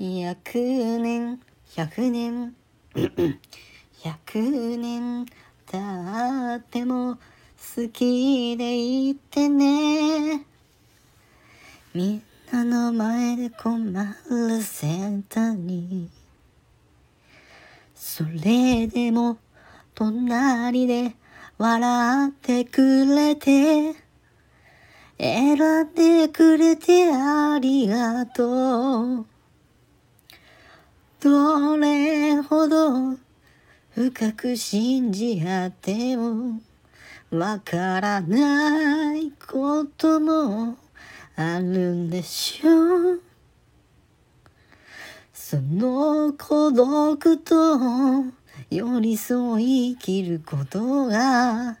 百年百年百年経っても好きでいてね。みんなの前で困るセンターに。それでも隣で笑ってくれて選んでくれてありがとう。どれほど深く信じ合ってもわからないこともあるんでしょう。その孤独と寄り添い生きることが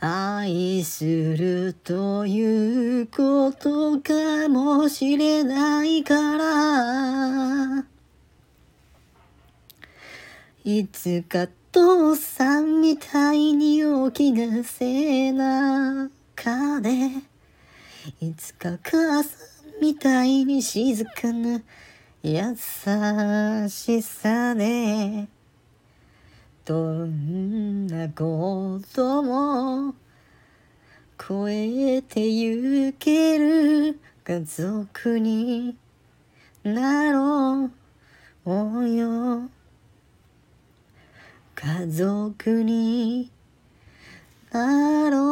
愛するということかもしれないからいつか父さんみたいに大きな背中でいつか母さんみたいに静かな優しさでどんなことも超えてゆける家族になろうよ。家族になろう